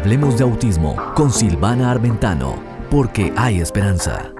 Hablemos de autismo con Silvana Armentano, porque hay esperanza.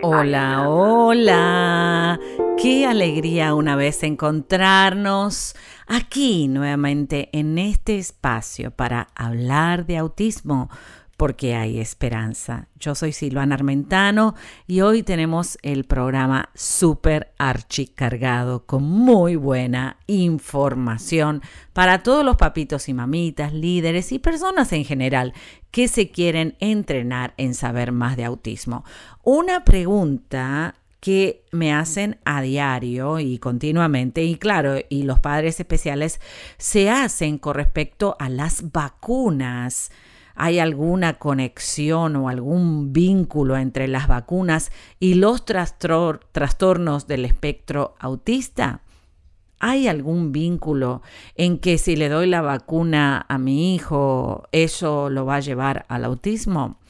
Hola, hola. Qué alegría una vez encontrarnos aquí nuevamente en este espacio para hablar de autismo porque hay esperanza. Yo soy Silvana Armentano y hoy tenemos el programa super archi cargado con muy buena información para todos los papitos y mamitas, líderes y personas en general que se quieren entrenar en saber más de autismo. Una pregunta que me hacen a diario y continuamente. Y claro, y los padres especiales se hacen con respecto a las vacunas hay alguna conexión o algún vínculo entre las vacunas y los trastornos del espectro autista? ¿Hay algún vínculo en que si le doy la vacuna a mi hijo, eso lo va a llevar al autismo?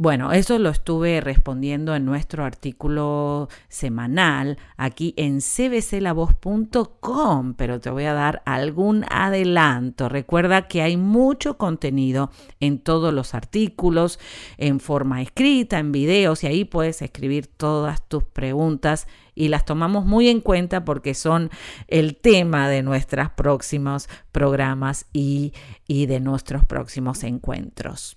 Bueno, eso lo estuve respondiendo en nuestro artículo semanal aquí en cbclavoz.com, pero te voy a dar algún adelanto. Recuerda que hay mucho contenido en todos los artículos, en forma escrita, en videos, y ahí puedes escribir todas tus preguntas y las tomamos muy en cuenta porque son el tema de nuestros próximos programas y, y de nuestros próximos encuentros.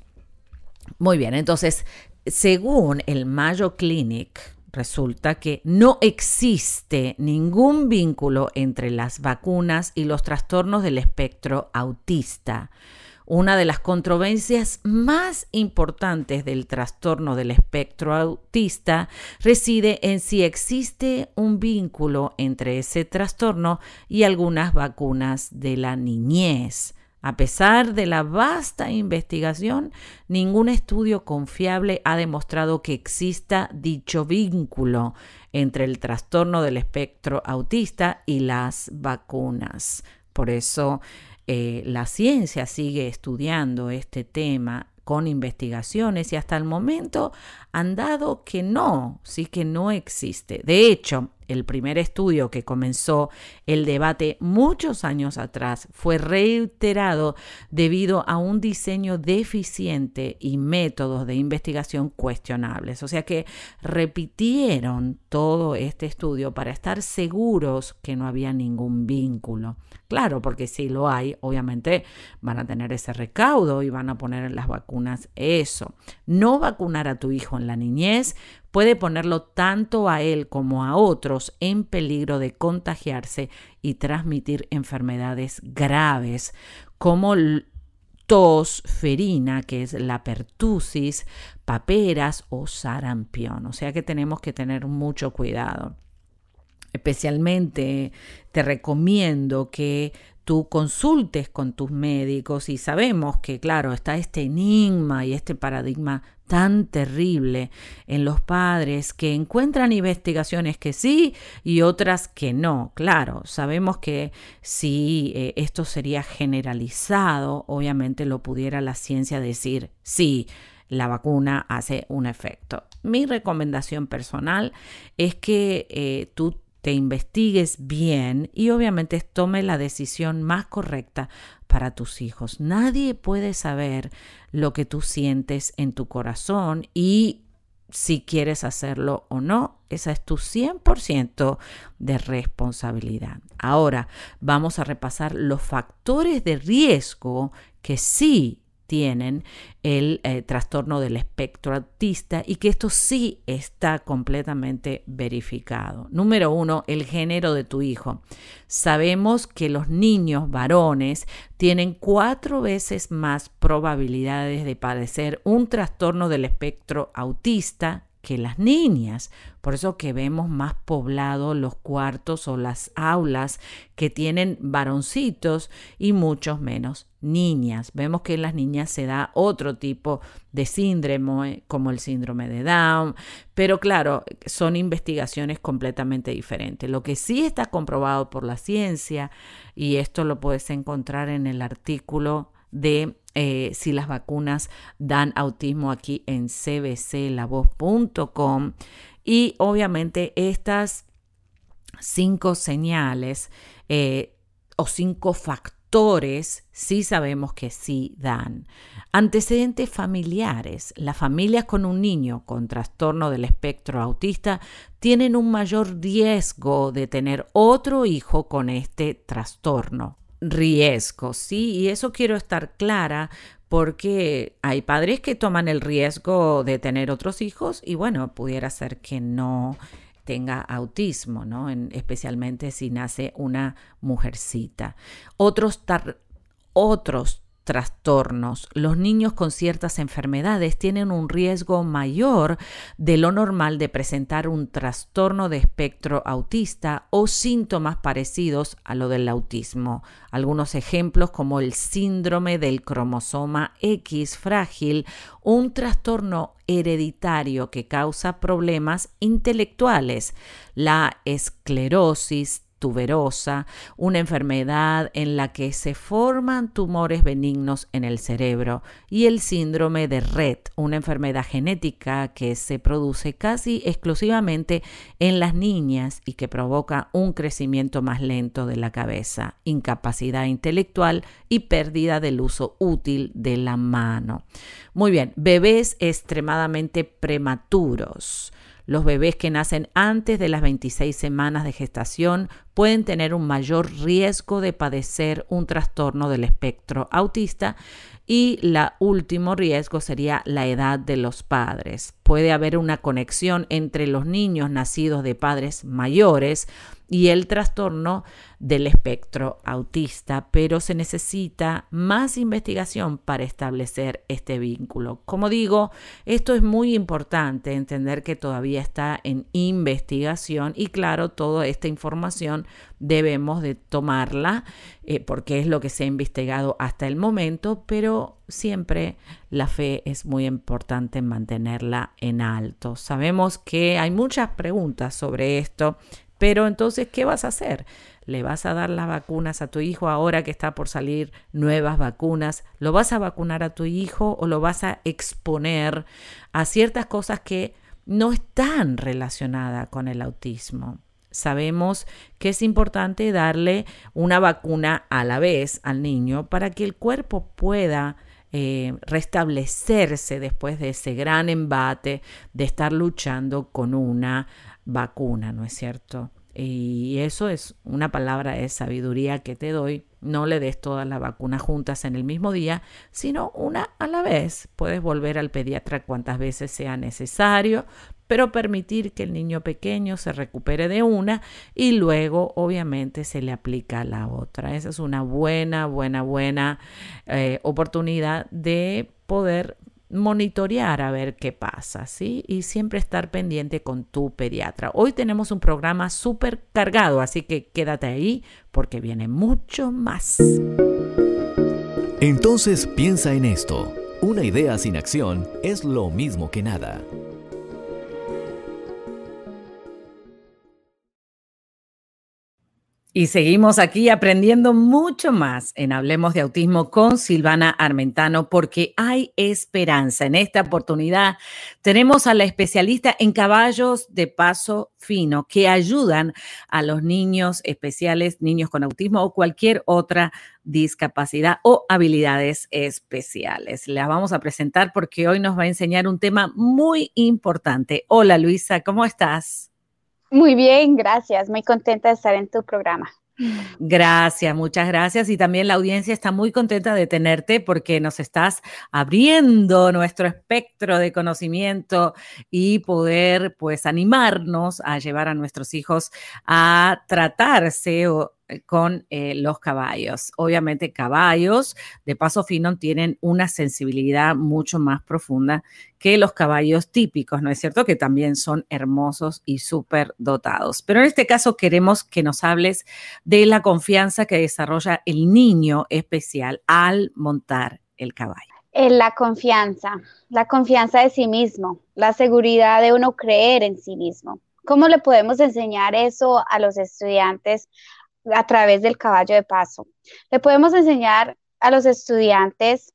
Muy bien, entonces, según el Mayo Clinic, resulta que no existe ningún vínculo entre las vacunas y los trastornos del espectro autista. Una de las controversias más importantes del trastorno del espectro autista reside en si existe un vínculo entre ese trastorno y algunas vacunas de la niñez. A pesar de la vasta investigación, ningún estudio confiable ha demostrado que exista dicho vínculo entre el trastorno del espectro autista y las vacunas. Por eso eh, la ciencia sigue estudiando este tema con investigaciones y hasta el momento han dado que no, sí que no existe. De hecho, el primer estudio que comenzó el debate muchos años atrás fue reiterado debido a un diseño deficiente y métodos de investigación cuestionables. O sea que repitieron todo este estudio para estar seguros que no había ningún vínculo. Claro, porque si lo hay, obviamente van a tener ese recaudo y van a poner en las vacunas eso. No vacunar a tu hijo en la niñez puede ponerlo tanto a él como a otros en peligro de contagiarse y transmitir enfermedades graves como tos ferina, que es la pertusis, paperas o sarampión. O sea que tenemos que tener mucho cuidado. Especialmente te recomiendo que tú consultes con tus médicos y sabemos que, claro, está este enigma y este paradigma tan terrible en los padres que encuentran investigaciones que sí y otras que no. Claro, sabemos que si eh, esto sería generalizado, obviamente lo pudiera la ciencia decir, sí, la vacuna hace un efecto. Mi recomendación personal es que eh, tú te investigues bien y obviamente tome la decisión más correcta para tus hijos. Nadie puede saber lo que tú sientes en tu corazón y si quieres hacerlo o no. Esa es tu 100% de responsabilidad. Ahora vamos a repasar los factores de riesgo que sí tienen el eh, trastorno del espectro autista y que esto sí está completamente verificado. Número uno, el género de tu hijo. Sabemos que los niños varones tienen cuatro veces más probabilidades de padecer un trastorno del espectro autista que las niñas. Por eso que vemos más poblados los cuartos o las aulas que tienen varoncitos y muchos menos niñas. Vemos que en las niñas se da otro tipo de síndrome, como el síndrome de Down, pero claro, son investigaciones completamente diferentes. Lo que sí está comprobado por la ciencia, y esto lo puedes encontrar en el artículo de eh, si las vacunas dan autismo aquí en cbclavoz.com y obviamente estas cinco señales eh, o cinco factores sí sabemos que sí dan. Antecedentes familiares. Las familias con un niño con trastorno del espectro autista tienen un mayor riesgo de tener otro hijo con este trastorno. Riesgo, sí, y eso quiero estar clara porque hay padres que toman el riesgo de tener otros hijos y bueno, pudiera ser que no tenga autismo, ¿no? especialmente si nace una mujercita. Otros, otros trastornos. Los niños con ciertas enfermedades tienen un riesgo mayor de lo normal de presentar un trastorno de espectro autista o síntomas parecidos a lo del autismo. Algunos ejemplos como el síndrome del cromosoma X frágil, un trastorno hereditario que causa problemas intelectuales, la esclerosis tuberosa, una enfermedad en la que se forman tumores benignos en el cerebro, y el síndrome de Rett, una enfermedad genética que se produce casi exclusivamente en las niñas y que provoca un crecimiento más lento de la cabeza, incapacidad intelectual y pérdida del uso útil de la mano. Muy bien, bebés extremadamente prematuros. Los bebés que nacen antes de las 26 semanas de gestación pueden tener un mayor riesgo de padecer un trastorno del espectro autista y el último riesgo sería la edad de los padres. Puede haber una conexión entre los niños nacidos de padres mayores y el trastorno del espectro autista, pero se necesita más investigación para establecer este vínculo. Como digo, esto es muy importante, entender que todavía está en investigación y claro, toda esta información debemos de tomarla eh, porque es lo que se ha investigado hasta el momento, pero siempre la fe es muy importante mantenerla en alto. Sabemos que hay muchas preguntas sobre esto, pero entonces, ¿qué vas a hacer? ¿Le vas a dar las vacunas a tu hijo ahora que está por salir nuevas vacunas? ¿Lo vas a vacunar a tu hijo o lo vas a exponer a ciertas cosas que no están relacionadas con el autismo? Sabemos que es importante darle una vacuna a la vez al niño para que el cuerpo pueda eh, restablecerse después de ese gran embate de estar luchando con una vacuna, ¿no es cierto? Y eso es una palabra de sabiduría que te doy. No le des todas las vacunas juntas en el mismo día, sino una a la vez. Puedes volver al pediatra cuantas veces sea necesario, pero permitir que el niño pequeño se recupere de una y luego obviamente se le aplica la otra. Esa es una buena, buena, buena eh, oportunidad de poder monitorear a ver qué pasa, ¿sí? Y siempre estar pendiente con tu pediatra. Hoy tenemos un programa súper cargado, así que quédate ahí porque viene mucho más. Entonces piensa en esto. Una idea sin acción es lo mismo que nada. Y seguimos aquí aprendiendo mucho más en Hablemos de Autismo con Silvana Armentano porque hay esperanza. En esta oportunidad tenemos a la especialista en caballos de paso fino que ayudan a los niños especiales, niños con autismo o cualquier otra discapacidad o habilidades especiales. La vamos a presentar porque hoy nos va a enseñar un tema muy importante. Hola Luisa, ¿cómo estás? Muy bien, gracias. Muy contenta de estar en tu programa. Gracias, muchas gracias. Y también la audiencia está muy contenta de tenerte porque nos estás abriendo nuestro espectro de conocimiento y poder pues animarnos a llevar a nuestros hijos a tratarse o con eh, los caballos. Obviamente caballos de paso fino tienen una sensibilidad mucho más profunda que los caballos típicos, ¿no es cierto? Que también son hermosos y súper dotados. Pero en este caso queremos que nos hables de la confianza que desarrolla el niño especial al montar el caballo. En la confianza, la confianza de sí mismo, la seguridad de uno creer en sí mismo. ¿Cómo le podemos enseñar eso a los estudiantes a través del caballo de paso. Le podemos enseñar a los estudiantes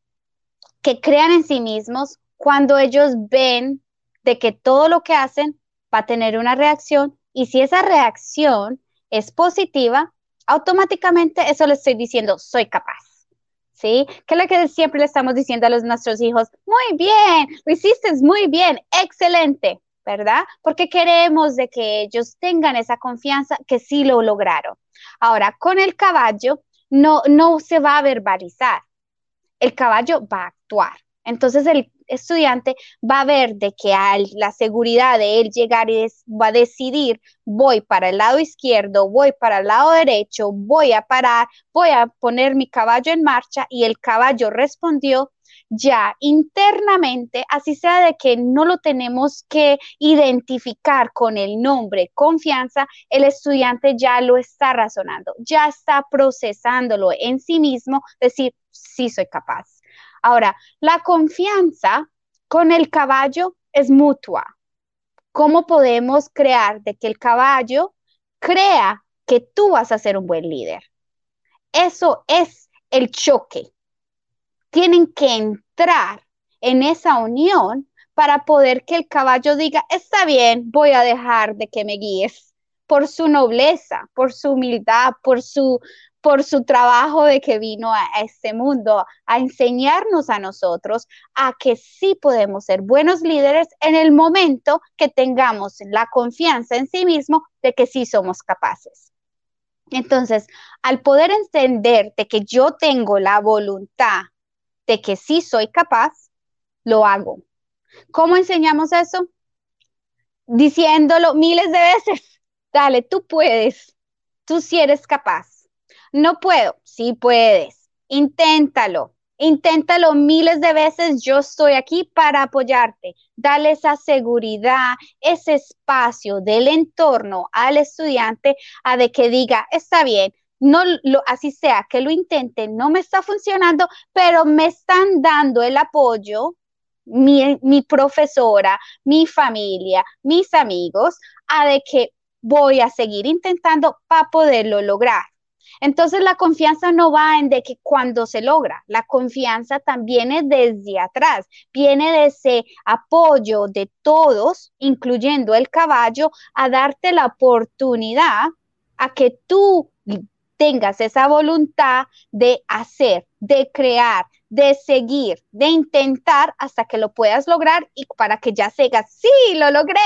que crean en sí mismos cuando ellos ven de que todo lo que hacen va a tener una reacción y si esa reacción es positiva, Automáticamente eso le estoy diciendo, soy capaz. ¿Sí? Que es lo que siempre le estamos diciendo a los, nuestros hijos, muy bien, lo hiciste muy bien, excelente, ¿verdad? Porque queremos de que ellos tengan esa confianza que sí lo lograron. Ahora, con el caballo no, no se va a verbalizar, el caballo va a actuar. Entonces el estudiante va a ver de que la seguridad de él llegar y va a decidir, voy para el lado izquierdo, voy para el lado derecho, voy a parar, voy a poner mi caballo en marcha y el caballo respondió ya internamente, así sea de que no lo tenemos que identificar con el nombre confianza, el estudiante ya lo está razonando, ya está procesándolo en sí mismo, decir, sí soy capaz. Ahora, la confianza con el caballo es mutua. ¿Cómo podemos crear de que el caballo crea que tú vas a ser un buen líder? Eso es el choque tienen que entrar en esa unión para poder que el caballo diga, está bien, voy a dejar de que me guíes por su nobleza, por su humildad, por su, por su trabajo de que vino a, este mundo, a enseñarnos a nosotros a que sí podemos ser buenos líderes en el momento que tengamos la confianza en sí mismo de que sí somos capaces. Entonces, al poder entender de que yo tengo la voluntad de que sí soy capaz, lo hago. ¿Cómo enseñamos eso? Diciéndolo miles de veces. Dale, tú puedes. Tú sí eres capaz. No puedo. Sí puedes. Inténtalo. Inténtalo miles de veces. Yo estoy aquí para apoyarte. Dale esa seguridad, ese espacio del entorno al estudiante a de que diga, está bien, no lo, así sea que lo intente, no me está funcionando, pero me están dando el apoyo, mi, mi profesora, mi familia, mis amigos, a de que voy a seguir intentando para poderlo lograr. Entonces la confianza no va en de que cuando se logra, la confianza también es desde atrás, viene de ese apoyo de todos, incluyendo el caballo, a darte la oportunidad a que tú tengas esa voluntad de hacer, de crear, de seguir, de intentar hasta que lo puedas lograr y para que ya segas, sí, lo logré.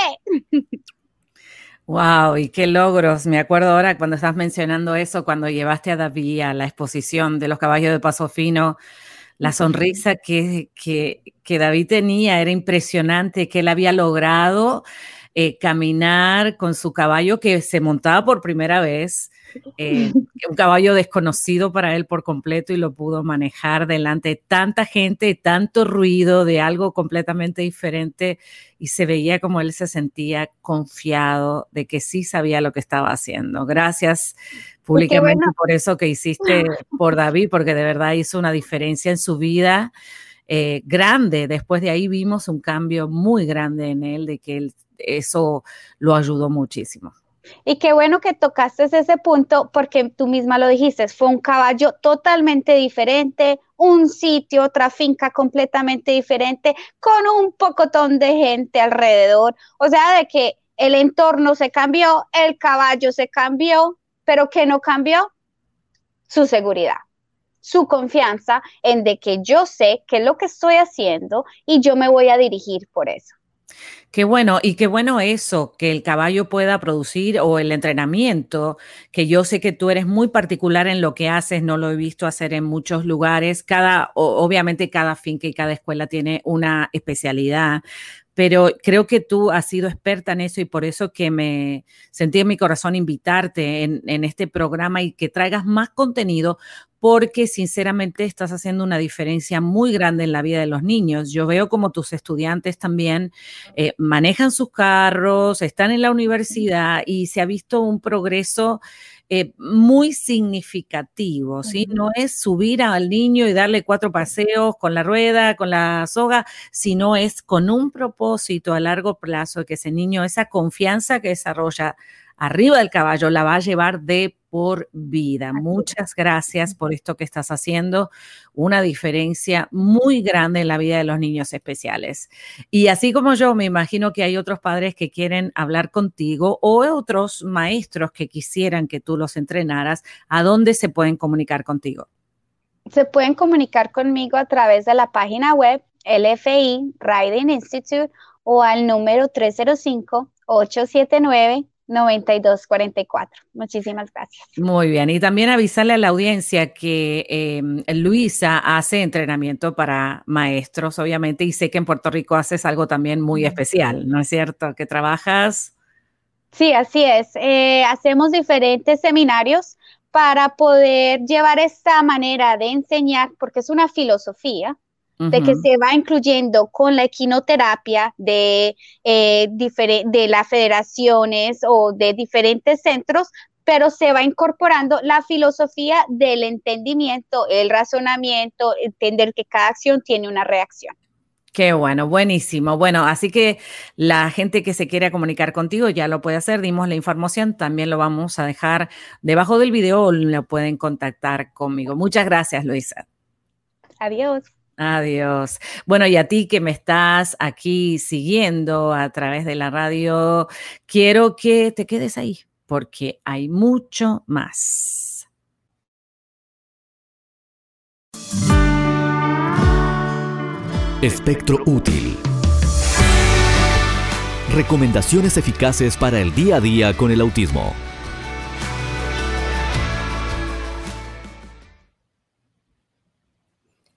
Wow, y qué logros. Me acuerdo ahora cuando estás mencionando eso, cuando llevaste a David a la exposición de los caballos de paso fino, la sonrisa que, que, que David tenía era impresionante, que él había logrado eh, caminar con su caballo que se montaba por primera vez, eh, un caballo desconocido para él por completo y lo pudo manejar delante de tanta gente, tanto ruido, de algo completamente diferente y se veía como él se sentía confiado de que sí sabía lo que estaba haciendo. Gracias públicamente por eso que hiciste por David, porque de verdad hizo una diferencia en su vida. Eh, grande. Después de ahí vimos un cambio muy grande en él, de que eso lo ayudó muchísimo. Y qué bueno que tocaste ese punto porque tú misma lo dijiste, fue un caballo totalmente diferente, un sitio, otra finca completamente diferente, con un pocotón de gente alrededor. O sea, de que el entorno se cambió, el caballo se cambió, pero que no cambió su seguridad, su confianza en de que yo sé qué es lo que estoy haciendo y yo me voy a dirigir por eso. Qué bueno, y qué bueno eso, que el caballo pueda producir o el entrenamiento, que yo sé que tú eres muy particular en lo que haces, no lo he visto hacer en muchos lugares. Cada, obviamente cada finca y cada escuela tiene una especialidad, pero creo que tú has sido experta en eso y por eso que me sentí en mi corazón invitarte en, en, este programa y que traigas más contenido porque sinceramente estás haciendo una diferencia muy grande en la vida de los niños. Yo veo como tus estudiantes también eh, manejan sus carros, están en la universidad y se ha visto un progreso eh, muy significativo, ¿sí? No es subir al niño y darle cuatro paseos con la rueda, con la soga, sino es con un propósito a largo plazo de que ese niño, esa confianza que desarrolla arriba del caballo la va a llevar de por vida. Muchas gracias por esto que estás haciendo, una diferencia muy grande en la vida de los niños especiales. Y así como yo, me imagino que hay otros padres que quieren hablar contigo o otros maestros que quisieran que tú los entrenaras, ¿a dónde se pueden comunicar contigo? Se pueden comunicar conmigo a través de la página web LFI Riding Institute o al número 305 879 9244. Muchísimas gracias. Muy bien. Y también avisarle a la audiencia que em, Luisa hace entrenamiento para maestros, obviamente, y sé que en Puerto Rico haces algo también muy especial, ¿no es cierto? Que trabajas. Sí, así es. Eh, hacemos diferentes seminarios para poder llevar esta manera de enseñar, porque es una filosofía, de que se va incluyendo con la equinoterapia de, eh, de las federaciones o de diferentes centros, pero se va incorporando la filosofía del entendimiento, el razonamiento, entender que cada acción tiene una reacción. Qué bueno, buenísimo. Bueno, así que la gente que se quiera comunicar contigo ya lo puede hacer. Dimos la información, también lo vamos a dejar debajo del video o lo pueden contactar conmigo. Muchas gracias, Luisa. Adiós. Adiós. Bueno, y a ti que me estás aquí siguiendo a través de la radio, quiero que te quedes ahí porque hay mucho más. Espectro útil. Recomendaciones eficaces para el día a día con el autismo.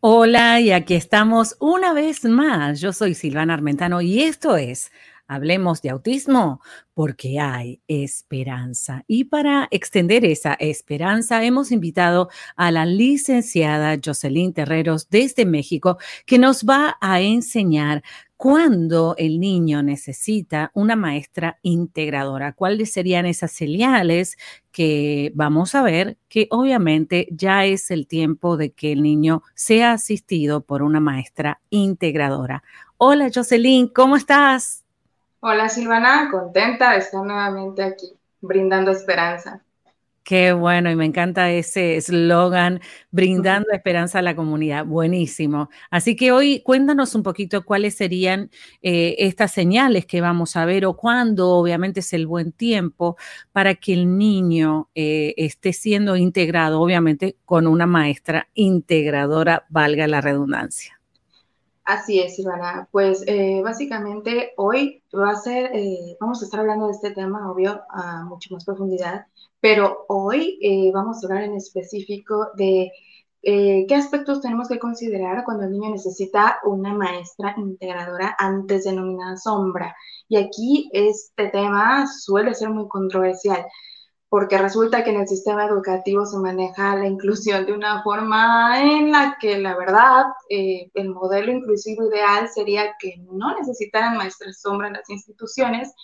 Hola, y aquí estamos una vez más. Yo soy Silvana Armentano y esto es Hablemos de autismo porque hay esperanza. Y para extender esa esperanza, hemos invitado a la licenciada Jocelyn Terreros desde México, que nos va a enseñar cuándo el niño necesita una maestra integradora, cuáles serían esas señales que vamos a ver que obviamente ya es el tiempo de que el niño sea asistido por una maestra integradora. Hola Jocelyn, ¿cómo estás? Hola Silvana, contenta de estar nuevamente aquí, brindando esperanza. Qué bueno, y me encanta ese eslogan, brindando esperanza a la comunidad. Buenísimo. Así que hoy cuéntanos un poquito cuáles serían eh, estas señales que vamos a ver o cuándo, obviamente, es el buen tiempo para que el niño eh, esté siendo integrado, obviamente, con una maestra integradora, valga la redundancia. Así es, Silvana. Pues eh, básicamente hoy va a ser, vamos a estar hablando de este tema, obvio, a mucho más profundidad pero hoy eh, vamos a hablar en específico de eh, qué aspectos tenemos que considerar cuando el niño necesita una maestra integradora antes denominada sombra. Y aquí este tema suele ser muy controversial porque resulta que en el sistema educativo se maneja la inclusión de una forma en la que la verdad eh, el modelo inclusivo ideal sería que no necesitaran maestras sombra en las instituciones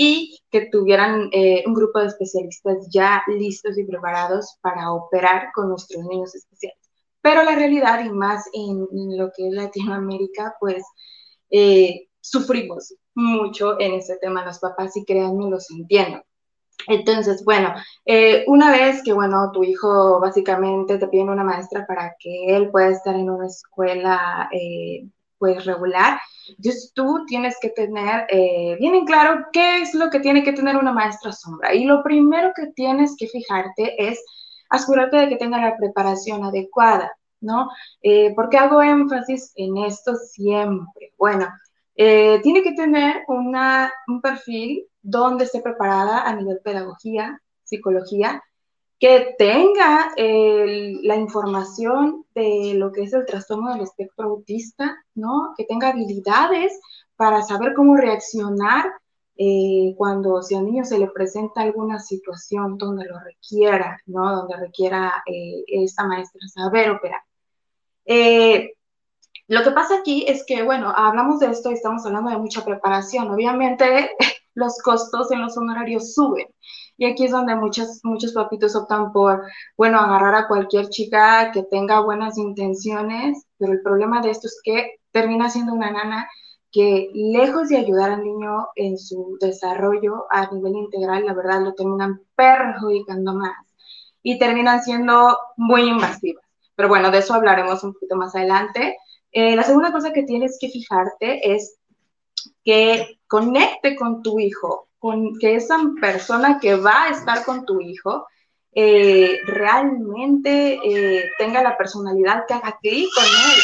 y que tuvieran eh, un grupo de especialistas ya listos y preparados para operar con nuestros niños especiales. Pero la realidad, y más en, lo que es Latinoamérica, pues eh, sufrimos mucho en ese tema los papás y créanme, los entiendo. Entonces, bueno, eh, una vez que, bueno, tu hijo básicamente te pide una maestra para que él pueda estar en una escuela pues regular, entonces tú tienes que tener eh, bien en claro qué es lo que tiene que tener una maestra sombra. Y lo primero que tienes que fijarte es asegurarte de que tenga la preparación adecuada, ¿no? Eh, ¿Por qué hago énfasis en esto siempre? Bueno, eh, tiene que tener una, un perfil donde esté preparada a nivel pedagogía, psicología, que tenga la información de lo que es el trastorno del espectro autista, ¿no? Que tenga habilidades para saber cómo reaccionar eh, cuando si al niño se le presenta alguna situación donde lo requiera, ¿no? Donde requiera eh, esta maestra saber operar. Eh, lo que pasa aquí es que, bueno, hablamos de esto y estamos hablando de mucha preparación. Obviamente, los costos en los honorarios suben. Y aquí es donde muchos, muchos papitos optan por, bueno, agarrar a cualquier chica que tenga buenas intenciones, pero el problema de esto es que termina siendo una nana que lejos de ayudar al niño en su desarrollo a nivel integral, la verdad lo terminan perjudicando más y terminan siendo muy invasivas. Pero bueno, de eso hablaremos un poquito más adelante. Eh, la segunda cosa que tienes que fijarte es que conecte con tu hijo, con que esa persona que va a estar con tu hijo eh, realmente eh, tenga la personalidad que haga clic con él.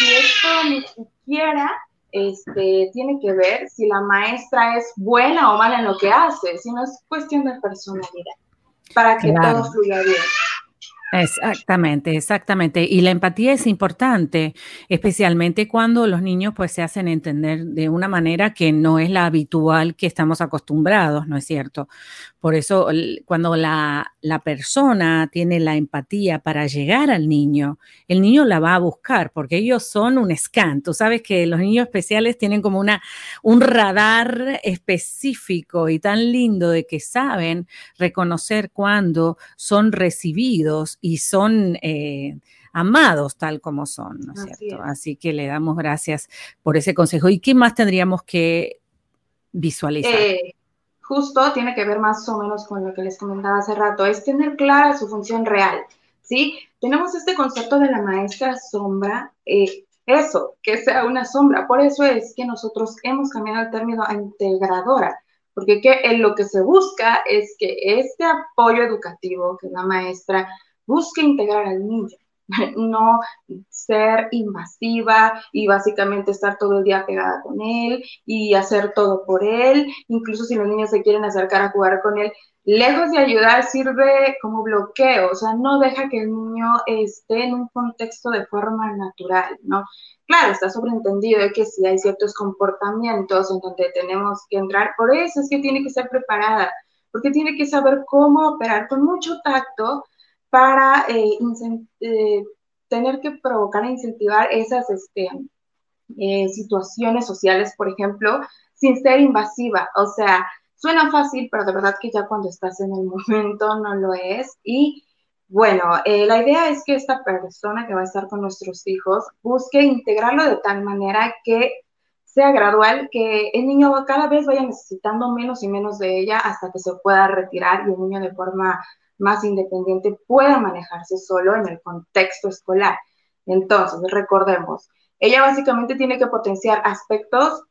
Y esto ni siquiera este, tiene que ver si la maestra es buena o mala en lo que hace, sino es cuestión de personalidad, para que todo fluya bien. Exactamente, exactamente. Y la empatía es importante, especialmente cuando los niños pues se hacen entender de una manera que no es la habitual que estamos acostumbrados, ¿no es cierto? Por eso cuando la, la persona tiene la empatía para llegar al niño, el niño la va a buscar porque ellos son un scan. Sabes que los niños especiales tienen como una, un radar específico y tan lindo de que saben reconocer cuando son recibidos y son eh, amados tal como son, ¿no es cierto? Así que le damos gracias por ese consejo. ¿Y qué más tendríamos que visualizar? Eh, justo tiene que ver más o menos con lo que les comentaba hace rato, es tener clara su función real, ¿sí? Tenemos este concepto de la maestra sombra, eh, eso, que sea una sombra, por eso es que nosotros hemos cambiado el término a integradora, porque que, en lo que se busca es que este apoyo educativo que la maestra busque integrar al niño, no ser invasiva y básicamente estar todo el día pegada con él y hacer todo por él, incluso si los niños se quieren acercar a jugar con él, lejos de ayudar sirve como bloqueo, o sea, no deja que el niño esté en un contexto de forma natural, ¿no? Claro, está sobreentendido que si hay ciertos comportamientos en donde tenemos que entrar, por eso es que tiene que ser preparada, porque tiene que saber cómo operar con mucho tacto para eh, eh, tener que provocar e incentivar esas este, eh, situaciones sociales, por ejemplo, sin ser invasiva. O sea, suena fácil, pero de verdad que ya cuando estás en el momento no lo es. Y bueno, la idea es que esta persona que va a estar con nuestros hijos busque integrarlo de tal manera que sea gradual, que el niño cada vez vaya necesitando menos y menos de ella hasta que se pueda retirar y el niño de forma más independiente pueda manejarse solo en el contexto escolar. Entonces, recordemos, ella básicamente tiene que potenciar aspectos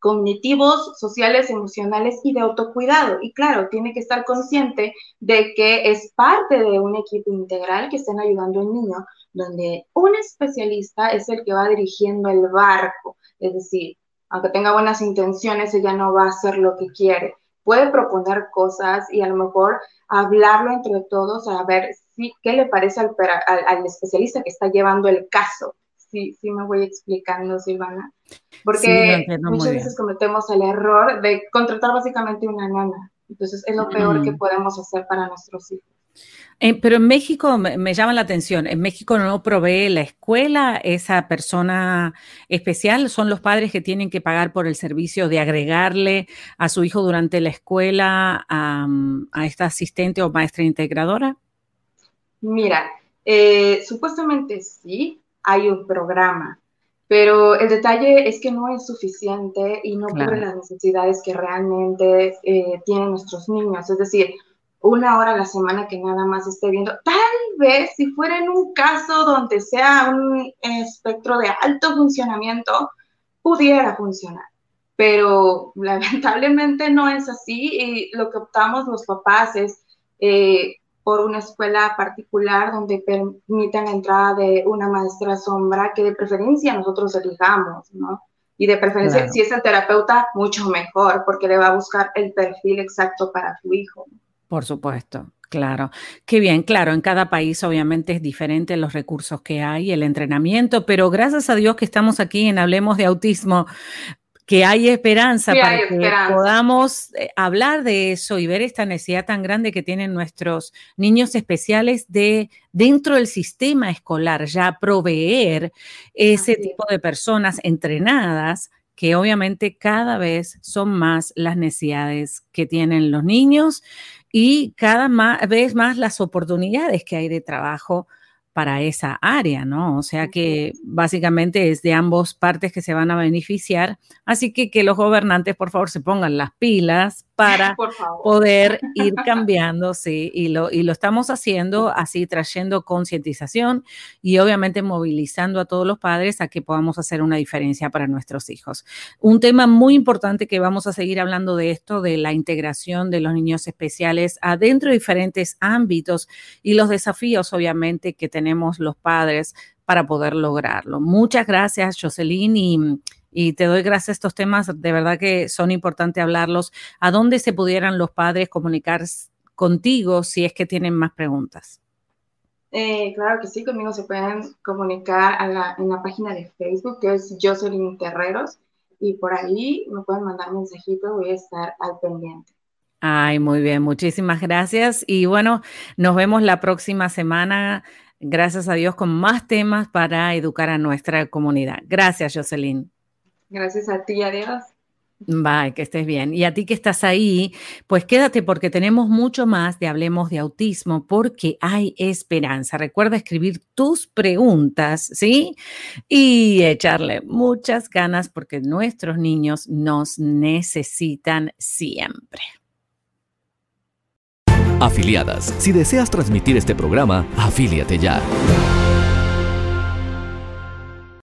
cognitivos, sociales, emocionales y de autocuidado. Y claro, tiene que estar consciente de que es parte de un equipo integral que estén ayudando al niño, donde un especialista es el que va dirigiendo el barco. Es decir, aunque tenga buenas intenciones, ella no va a hacer lo que quiere. Puede proponer cosas y a lo mejor hablarlo entre todos, a ver si, qué le parece al, al, especialista que está llevando el caso. Sí, sí me voy explicando, Silvana. Porque muchas veces cometemos el error de contratar básicamente una nana. Entonces es lo peor que podemos hacer para nuestros hijos. Eh, pero en México me, llama la atención, en México no provee la escuela esa persona especial, son los padres que tienen que pagar por el servicio de agregarle a su hijo durante la escuela a, esta asistente o maestra integradora. Mira, eh, supuestamente sí, hay un programa, pero el detalle es que no es suficiente y no cubre las necesidades que realmente eh, tienen nuestros niños. Es decir, una hora a la semana que nada más esté viendo. Tal vez si fuera en un caso donde sea un espectro de alto funcionamiento, pudiera funcionar. Pero lamentablemente no es así y lo que optamos los papás es eh, por una escuela particular donde permitan la entrada de una maestra sombra que de preferencia nosotros elijamos, ¿no? Y de preferencia, si es el terapeuta, mucho mejor, porque le va a buscar el perfil exacto para su hijo. Por supuesto, claro. Qué bien, claro, en cada país obviamente es diferente los recursos que hay, el entrenamiento, pero gracias a Dios que estamos aquí en Hablemos de Autismo, que hay esperanza para que podamos eh, hablar de eso y ver esta necesidad tan grande que tienen nuestros niños especiales de dentro del sistema escolar ya proveer ese tipo de personas entrenadas que obviamente cada vez son más las necesidades que tienen los niños y cada vez más las oportunidades que hay de trabajo para esa área, ¿no? O sea que básicamente es de ambos partes que se van a beneficiar. Así que que los gobernantes, por favor, se pongan las pilas para poder ir cambiando, sí, y lo, y lo estamos haciendo así, trayendo concientización y obviamente movilizando a todos los padres a que podamos hacer una diferencia para nuestros hijos. Un tema muy importante que vamos a seguir hablando de esto, de la integración de los niños especiales adentro de diferentes ámbitos y los desafíos, obviamente, que tenemos los padres para poder lograrlo. Muchas gracias, Jocelyn, y y te doy gracias a estos temas, de verdad que son importantes hablarlos. ¿A dónde se pudieran los padres comunicar contigo si es que tienen más preguntas? Eh, claro que sí, conmigo se pueden comunicar en la página de Facebook que es Jocelyn Terreros y por ahí me pueden mandar mensajitos, voy a estar al pendiente. Ay, muy bien, muchísimas gracias y bueno, nos vemos la próxima semana, gracias a Dios, con más temas para educar a nuestra comunidad. Gracias, Jocelyn. Gracias a ti, adiós. Bye, que estés bien. Y a ti que estás ahí, pues quédate porque tenemos mucho más de Hablemos de Autismo porque hay esperanza. Recuerda escribir tus preguntas, ¿sí? Y echarle muchas ganas porque nuestros niños nos necesitan siempre. Afiliadas, si deseas transmitir este programa, afíliate ya.